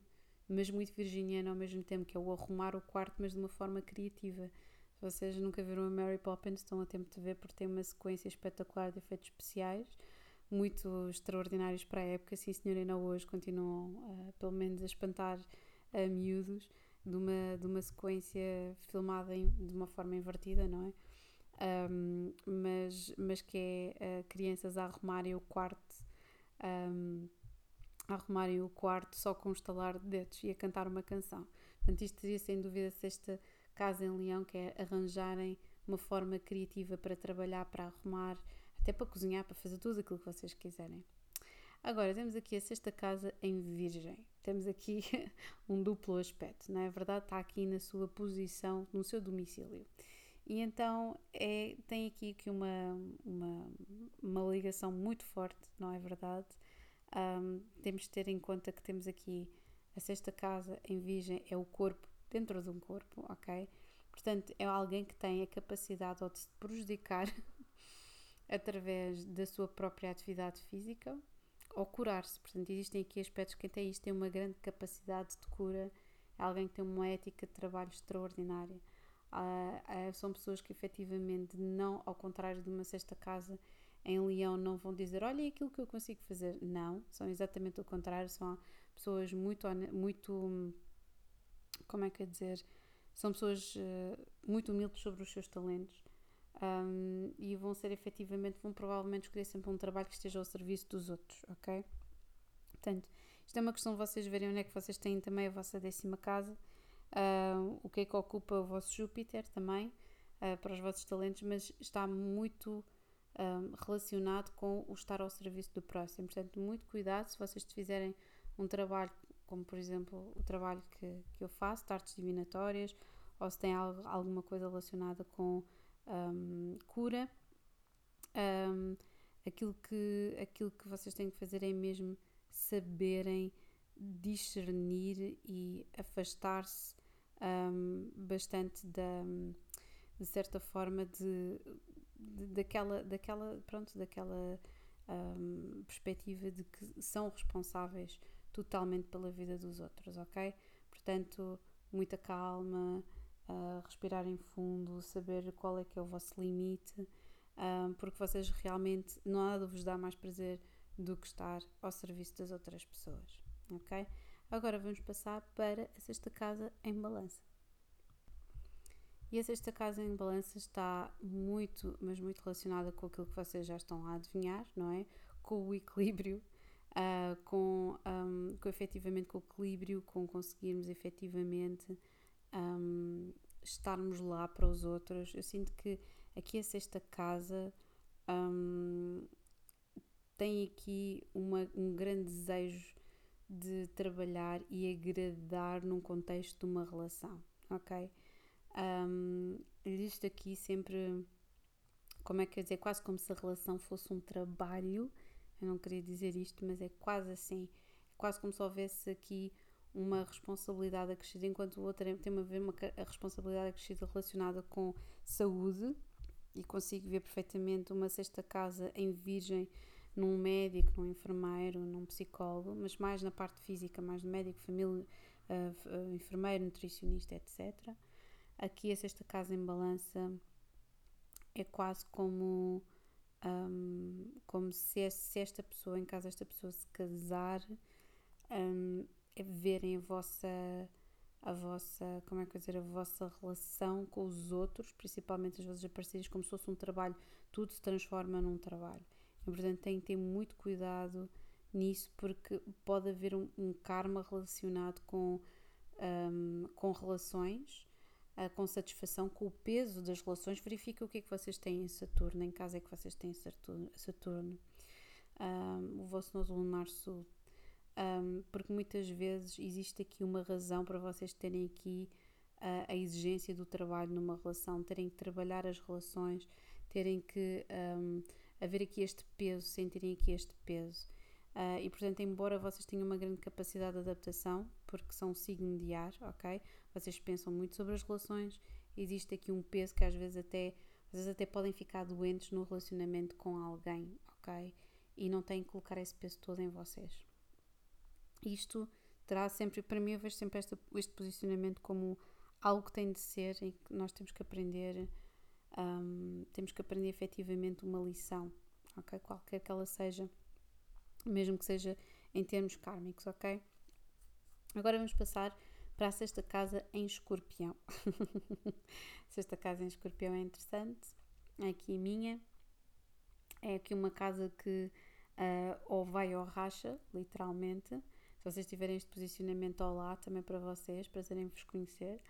mas muito virginiana ao mesmo tempo, que é o arrumar o quarto, mas de uma forma criativa. Se vocês nunca viram a Mary Poppins, estão a tempo de ver porque tem uma sequência espetacular de efeitos especiais, muito extraordinários para a época. Sim, senhor, ainda hoje continuam, uh, pelo menos, a espantar uh, miúdos de uma, de uma sequência filmada em, de uma forma invertida, não é? Um, mas, mas que é uh, crianças a arrumarem o quarto. Um, a arrumarem o quarto só com um estalar de dedos e a cantar uma canção. Portanto, isto seria sem dúvida sexta Casa em Leão, que é arranjarem uma forma criativa para trabalhar, para arrumar, até para cozinhar, para fazer tudo aquilo que vocês quiserem. Agora, temos aqui a sexta casa em Virgem. Temos aqui um duplo aspecto, não é verdade? Está aqui na sua posição, no seu domicílio. E então é, tem aqui que uma, uma, uma ligação muito forte, não é verdade? Um, temos de ter em conta que temos aqui a sexta casa em Virgem, é o corpo dentro de um corpo, ok? Portanto, é alguém que tem a capacidade ou de se prejudicar através da sua própria atividade física ou curar-se. Portanto, existem aqui aspectos que tem isto tem uma grande capacidade de cura, é alguém que tem uma ética de trabalho extraordinária. Uh, uh, são pessoas que efetivamente não, ao contrário de uma sexta casa em Leão, não vão dizer olha aquilo que eu consigo fazer. Não, são exatamente o contrário, são pessoas muito, muito como é que é dizer, são pessoas uh, muito humildes sobre os seus talentos um, e vão ser efetivamente, vão provavelmente escolher sempre um trabalho que esteja ao serviço dos outros, ok? Portanto, isto é uma questão de vocês verem onde é que vocês têm também a vossa décima casa, uh, o que é que ocupa o vosso Júpiter também, uh, para os vossos talentos, mas está muito um, relacionado com o estar ao serviço do próximo. Portanto, muito cuidado se vocês fizerem um trabalho como por exemplo o trabalho que, que eu faço, de artes divinatórias, ou se tem algo, alguma coisa relacionada com um, cura. Um, aquilo, que, aquilo que vocês têm que fazer é mesmo saberem discernir e afastar-se um, bastante da, de certa forma de, de, daquela, daquela, pronto, daquela um, perspectiva de que são responsáveis totalmente pela vida dos outros, ok? Portanto, muita calma, uh, respirar em fundo, saber qual é que é o vosso limite, porque vocês realmente de vos dar mais prazer do que estar ao serviço das outras pessoas, ok? Agora vamos passar para a sexta casa em balança. E a sexta casa em balança está muito, mas muito relacionada com aquilo que vocês já estão a adivinhar, não é? Com o equilíbrio uh, com, um, com efetivamente com o equilíbrio, com conseguirmos efetivamente um, estarmos lá para os outros. Eu sinto que aqui a sexta casa um, tem aqui uma, um grande desejo de trabalhar e agradar num contexto de uma relação, ok? Um, existe aqui sempre, como é que eu dizer, quase como se a relação fosse um trabalho eu não queria dizer isto, mas é quase assim. É quase como se houvesse aqui uma responsabilidade acrescida, enquanto o outro tem a ver uma a responsabilidade acrescida relacionada com saúde, e consigo ver perfeitamente uma sexta casa em virgem num médico, num enfermeiro, num psicólogo, mas mais na parte física, mais no médico, família, uh, enfermeiro, nutricionista, etc. Aqui a sexta casa em balança é quase como um, como se, se, esta pessoa, em caso esta pessoa se casar, um, verem a vossa a vossa, como é que eu dizer, a vossa relação com os outros, principalmente as vossos parceiros, como se fosse um trabalho, tudo se transforma num trabalho. E, portanto, têm que ter muito cuidado nisso, porque pode haver um, um karma relacionado com, um, com relações, uh, com satisfação, com o peso das relações. Verifica o que é que vocês têm em Saturno, em caso é que vocês têm Saturno. Saturno. Um, o vosso nodo lunar sul um, porque muitas vezes existe aqui uma razão para vocês terem aqui uh, a exigência do trabalho numa relação, terem que trabalhar as relações, terem que um, haver aqui este peso, sentirem aqui este peso. Uh, e portanto, embora vocês tenham uma grande capacidade de adaptação, porque são signo de ar, ok? Vocês pensam muito sobre as relações, existe aqui um peso que às vezes até, às vezes até podem ficar doentes no relacionamento com alguém, ok? E não têm que colocar esse peso todo em vocês isto terá sempre, para mim, eu vejo sempre esta, este posicionamento como algo que tem de ser e que nós temos que aprender, um, temos que aprender efetivamente uma lição, ok? Qualquer que ela seja, mesmo que seja em termos kármicos, ok? Agora vamos passar para a sexta casa em escorpião. sexta casa em escorpião é interessante, é aqui a minha, é aqui uma casa que uh, ou vai ou racha, literalmente, vocês tiverem este posicionamento lado, também para vocês, para serem-vos conhecer.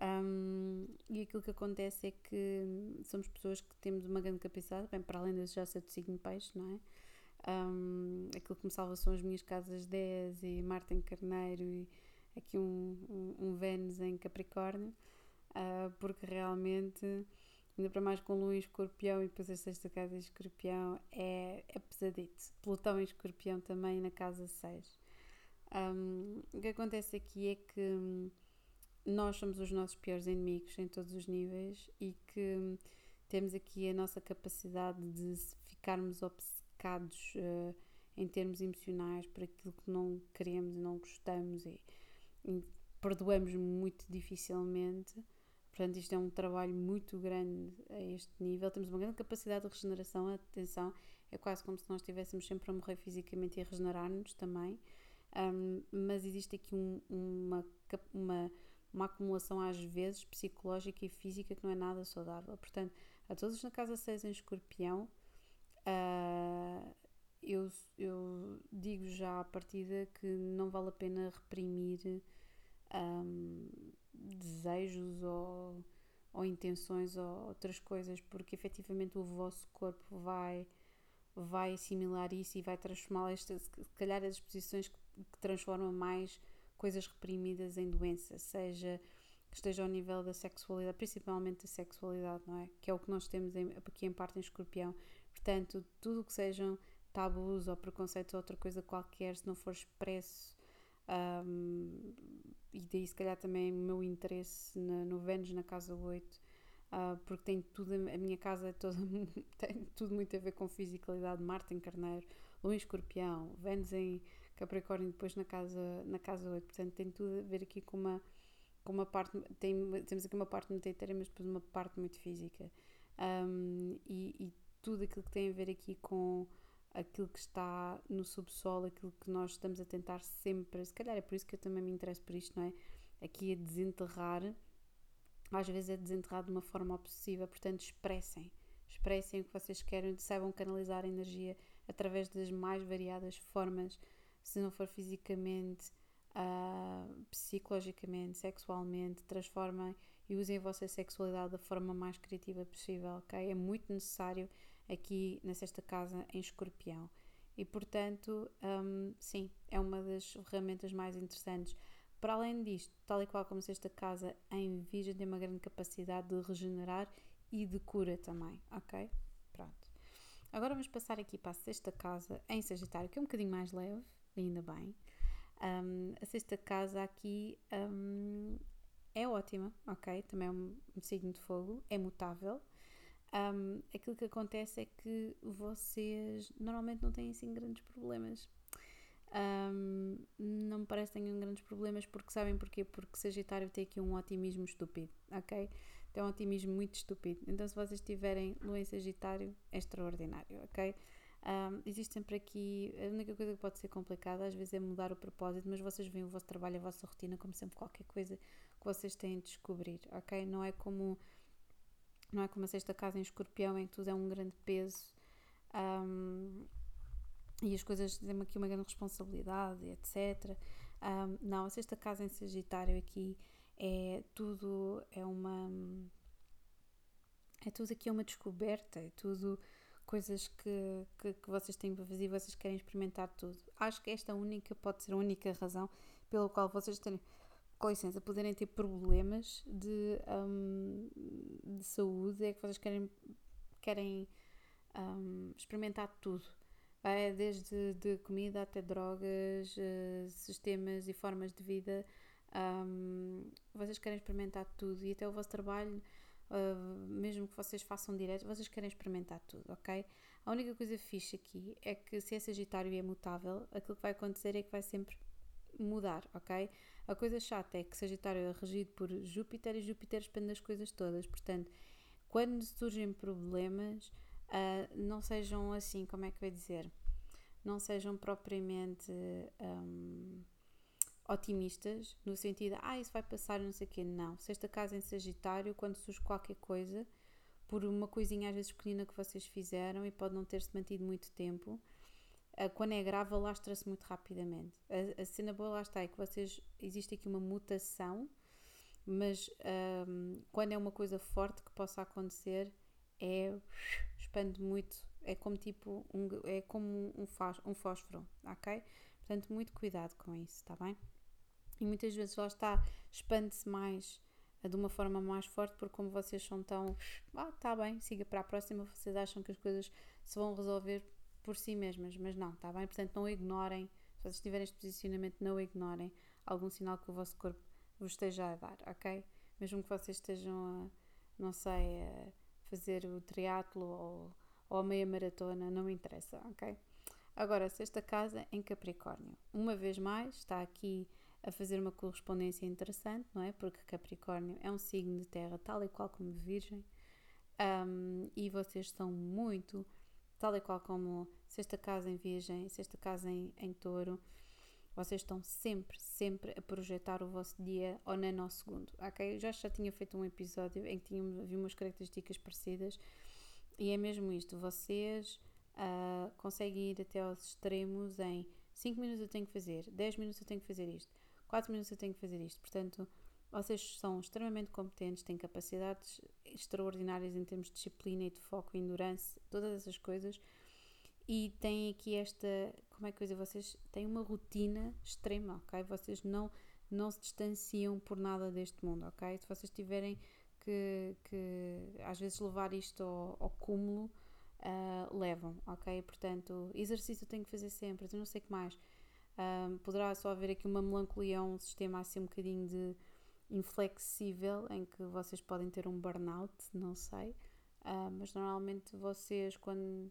Um, e aquilo que acontece é que somos pessoas que temos uma grande capacidade, bem, para além de já ser de signo peixe, não é? Um, aquilo que me salva são as minhas casas 10 e Marte em Carneiro e aqui um, um, um Vênus em Capricórnio, uh, porque realmente, ainda para mais com Lua em Escorpião e depois a sexta casa em Escorpião, é, é pesadito. Plutão em Escorpião também na casa 6. Um, o que acontece aqui é que hum, nós somos os nossos piores inimigos em todos os níveis e que hum, temos aqui a nossa capacidade de ficarmos obcecados uh, em termos emocionais por aquilo que não queremos e não gostamos e, e perdoamos muito dificilmente. Portanto, isto é um trabalho muito grande a este nível. Temos uma grande capacidade de regeneração. Atenção, é quase como se nós estivéssemos sempre a morrer fisicamente e a regenerar-nos também um, mas existe aqui um, uma, uma, uma acumulação às vezes psicológica e física que não é nada saudável. Portanto, a todos na casa 6 em escorpião, uh, eu, eu digo já à partida que não vale a pena reprimir um, desejos ou, ou intenções ou outras coisas, porque efetivamente o vosso corpo vai vai assimilar isso e vai transformar se calhar as exposições que que transforma mais coisas reprimidas em doença, seja que esteja ao nível da sexualidade, principalmente da sexualidade, não é? Que é o que nós temos em, aqui em parte em escorpião. Portanto, tudo o que sejam tabus ou preconceitos ou outra coisa qualquer, se não for expresso, um, e daí se calhar também o meu interesse na, no Vênus na casa 8, uh, ah, porque tem tudo, a minha casa é toda, tem tudo muito a ver com fisicalidade, Marte em Carneiro, Lua em Escorpião, Vênus em Capricórnio depois na casa, na casa 8. Portanto, tem tudo a ver aqui com uma, com uma parte. Tem, temos aqui uma parte muito etérea, mas depois uma parte muito física. Um, e, e, tudo aquilo que tem a ver aqui com aquilo que está no subsolo, aquilo que nós estamos a tentar sempre. Se calhar é por isso que eu também me interesso por isto, não é? Aqui a desenterrar. Às vezes é desenterrado de uma forma obsessiva, portanto, expressem. Expressem o que vocês querem, saibam canalizar a energia através das mais variadas formas se não for fisicamente, uh, psicologicamente, sexualmente, transformem e usem a vossa sexualidade da forma mais criativa possível, ok? É muito necessário aqui na sexta casa em escorpião. E portanto, um, sim, é uma das ferramentas mais interessantes. Para além disto, tal e qual como sexta casa em Virgem tem uma grande capacidade de regenerar e de cura também, ok? Pronto. Agora vamos passar aqui para a sexta casa em Sagitário, que é um bocadinho mais leve, ainda bem. Um, a sexta casa aqui um, é ótima, ok? Também é um, um, signo de fogo, é mutável. aquilo que acontece é que vocês normalmente não têm assim grandes problemas. Não me parece que tenham grandes problemas porque sabem porquê? Porque Sagitário tem aqui um otimismo estúpido, ok? Tem um otimismo muito estúpido. Então, se vocês tiverem Lua em Sagitário, é extraordinário, ok? Um, existe sempre aqui, a única coisa que pode ser complicada às vezes é mudar o propósito, mas vocês veem o vosso trabalho, a vossa rotina como sempre qualquer coisa que vocês têm de descobrir, ok? Não é como não é como a sexta casa em escorpião em que tudo é um grande peso um, e as coisas têm aqui uma grande responsabilidade, etc. Um, não, a sexta casa em Sagitário aqui é tudo, é uma. É tudo aqui uma descoberta, é tudo coisas que, que, que vocês têm para fazer e vocês querem experimentar tudo. Acho que esta única pode ser a única razão pela qual vocês têm, com licença, poderem ter problemas de, um, de saúde, é que vocês querem, querem um, experimentar tudo. É, desde de comida até drogas, uh, sistemas e formas de vida. Um, vocês querem experimentar tudo e até o vosso trabalho uh, mesmo que vocês façam direto, vocês querem experimentar tudo, ok? A única coisa fixe aqui é que se é Sagitário e é mutável, aquilo que vai acontecer é que vai sempre mudar, ok? A coisa chata é que Sagitário é regido por Júpiter e Júpiter expande as coisas todas, portanto, quando surgem problemas, uh, não sejam assim, como é que eu ia dizer? Não sejam propriamente. Um, otimistas, no sentido, ah, isso vai passar, não sei o quê. Não. Sexta casa em Sagitário, quando surge qualquer coisa, por uma coisinha às vezes pequenina que vocês fizeram e pode não ter-se mantido muito tempo, ah, quando é grave, alastra-se muito rapidamente. A, a, cena boa lá está é que vocês, existe aqui uma mutação, mas um, quando é uma coisa forte que possa acontecer, é expande muito, é como tipo um, é como um, um fósforo, ok? Portanto, muito cuidado com isso, está bem? E muitas vezes lá está, expande-se mais eh, de uma forma mais forte, porque como vocês são tão. Ah, tá bem, siga para a próxima, vocês acham que as coisas se vão resolver por si mesmas, mas não, tá bem? Portanto, não ignorem, se vocês tiverem este posicionamento, não ignorem algum sinal que o vosso corpo vos esteja a dar, ok? Mesmo que vocês estejam a, não sei, a fazer o triatlo ou, ou a meia maratona, não me interessa, ok? Agora, sexta casa em Capricórnio. Uma vez mais, está aqui a fazer uma correspondência interessante, não é? Porque Capricórnio é um signo de terra, tal e qual como Virgem, um, e vocês são muito, tal e qual como sexta casa em Virgem, sexta casa em, em Touro, vocês estão sempre, sempre a projetar o vosso dia ao nanosegundo, ok? Já já tinha feito um episódio em que tinha, vi umas características parecidas e é mesmo isto, vocês uh, conseguem ir até aos extremos em 5 minutos eu tenho que fazer, 10 minutos eu tenho que fazer isto. 4 minutos eu tenho que fazer isto. Portanto, vocês são extremamente competentes, têm capacidades extraordinárias em termos de disciplina e de foco, endurance, todas essas coisas. E têm aqui esta, como é que eu dizer, vocês têm uma rotina extrema, ok? Vocês não, não se distanciam por nada deste mundo, ok? Se vocês tiverem que, que às vezes levar isto ao, ao cúmulo, uh, levam, ok? Portanto, exercício tem que fazer sempre, eu não sei o que mais um, poderá só haver aqui uma melancolia, um sistema assim um bocadinho de inflexível em que vocês podem ter um burnout, não sei. Uh, mas normalmente vocês, quando,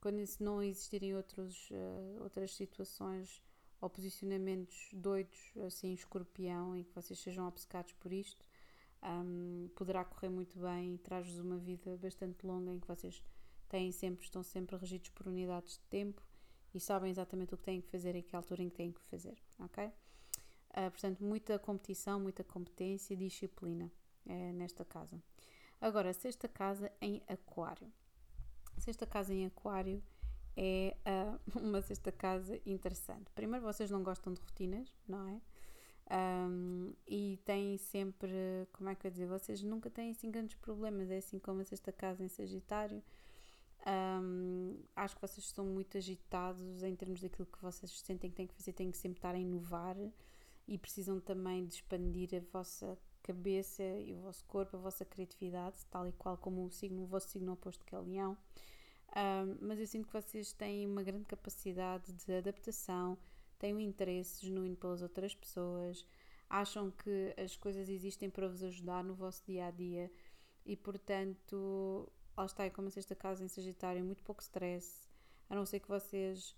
quando não existirem outros, uh, outras situações ou posicionamentos doidos, assim, escorpião, em que vocês sejam obcecados por isto, um, poderá correr muito bem e traz-vos uma vida bastante longa em que vocês têm sempre, estão sempre regidos por unidades de tempo e sabem exatamente o que têm que fazer e que altura em que têm que fazer, ok? Uh, portanto, muita competição, muita competência e disciplina é, nesta casa. Agora, sexta casa em Aquário. Sexta casa em Aquário é uh, uma sexta casa interessante. Primeiro, vocês não gostam de rotinas, não é? Um, e têm sempre, como é que eu dizer, vocês nunca têm assim grandes problemas, é assim como a sexta casa em Sagitário, um, acho que vocês são muito agitados em termos daquilo que vocês sentem que têm que fazer, têm que sempre estar a inovar e precisam também de expandir a vossa cabeça e o vosso corpo, a vossa criatividade, tal e qual como o, signo, o vosso signo oposto que é leão. Um, mas eu sinto que vocês têm uma grande capacidade de adaptação, têm um interesse genuíno pelas outras pessoas, acham que as coisas existem para vos ajudar no vosso dia a dia e, portanto, lá está, é como a sexta casa em Sagitário, muito pouco stress, a não ser que vocês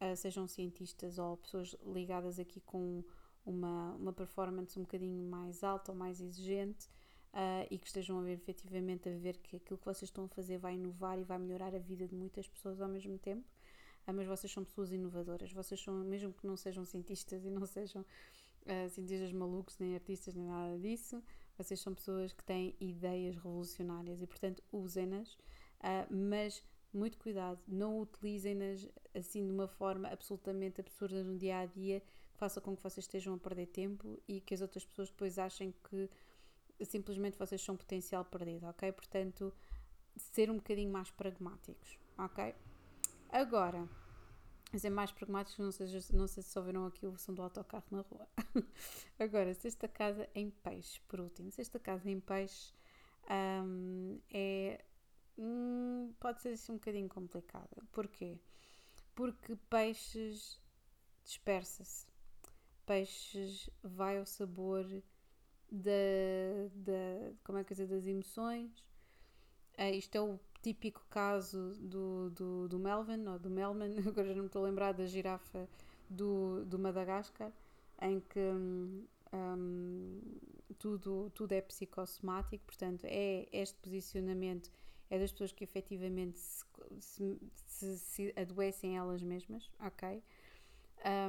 uh, sejam cientistas ou pessoas ligadas aqui com uma, uma performance um bocadinho mais alta ou mais exigente uh, e que estejam a ver efetivamente a ver que aquilo que vocês estão a fazer vai inovar e vai melhorar a vida de muitas pessoas ao mesmo tempo. Uh, mas vocês são pessoas inovadoras, vocês são, mesmo que não sejam cientistas e não sejam uh, cientistas malucos, nem artistas, nem nada disso, vocês são pessoas que têm ideias revolucionárias e, portanto, usem-nas, mas muito cuidado, não utilizem-nas assim de uma forma absolutamente absurda no dia a dia que faça com que vocês estejam a perder tempo e que as outras pessoas depois achem que simplesmente vocês são potencial perdido, ok? Portanto, ser um bocadinho mais pragmáticos, ok? Agora, ser mais pragmáticos, não sei, não sei se ouviram aqui o som do autocarro na rua. Agora, sexta casa em peixe, por último. Sexta casa em peixe um, é. Hum, pode ser assim um bocadinho complicada. Porquê? Porque peixes dispersa-se. Peixes vai ao sabor da como é que dizer, das emoções. Uh, isto é o típico caso do, do, do Melvin, ou do Melman, agora já não me estou a lembrar da girafa do, do Madagascar, em que um, tudo, tudo é psicossomático, portanto, é este posicionamento é das pessoas que efetivamente se, se, se, se adoecem elas mesmas, ok?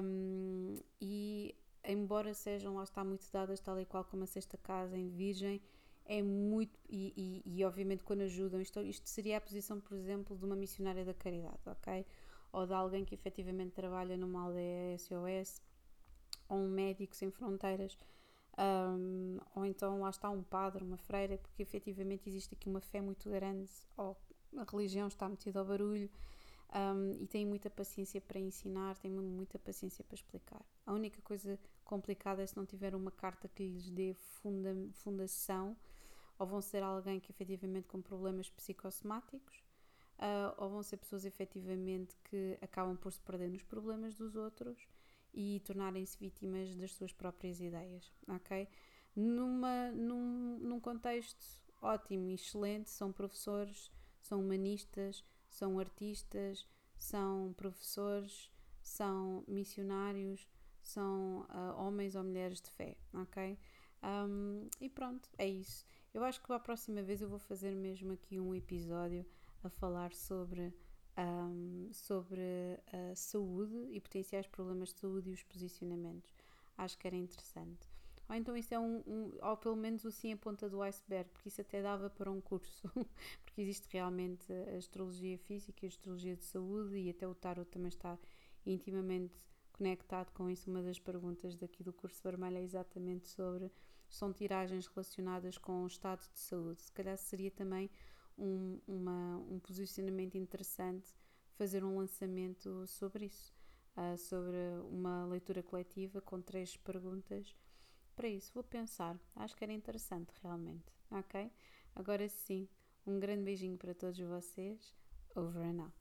Um, e embora sejam, lá está, muito dadas, tal e qual como a sexta casa em Virgem, é muito, e, e, e, obviamente quando ajudam, isto, isto seria a posição, por exemplo, de uma missionária da caridade, ok? Ou de alguém que efetivamente trabalha numa aldeia SOS, ou um médico sem fronteiras, um, ou então lá está um padre, uma freira, porque efetivamente existe aqui uma fé muito grande, ou a religião está metida ao barulho, um, e têm muita paciência para ensinar, têm muita paciência para explicar. A única coisa complicada é se não tiver uma carta que lhes dê funda fundação, ou vão ser alguém que efetivamente com problemas psicossomáticos, uh, ou vão ser pessoas efetivamente que acabam por se perder nos problemas dos outros e tornarem-se vítimas das suas próprias ideias, ok? Numa, num, num contexto ótimo e excelente, são professores, são humanistas, são artistas, são professores, são missionários, são uh, homens ou mulheres de fé, ok? Um, e pronto, é isso. Eu acho que a próxima vez eu vou fazer mesmo aqui um episódio a falar sobre, um, sobre a saúde e potenciais problemas de saúde e os posicionamentos. Acho que era interessante. Ou então isso é um, um, ou pelo menos o sim a ponta do iceberg, porque isso até dava para um curso, porque existe realmente a astrologia física a astrologia de saúde e até o tarot também está intimamente conectado com isso. Uma das perguntas daqui do curso vermelho é exatamente sobre são tiragens relacionadas com o estado de saúde. Se calhar seria também um, uma, um posicionamento interessante fazer um lançamento sobre isso, uh, sobre uma leitura coletiva com três perguntas para isso, vou pensar. Acho que era interessante realmente. Ok? Agora sim, um grande beijinho para todos vocês. Over and out.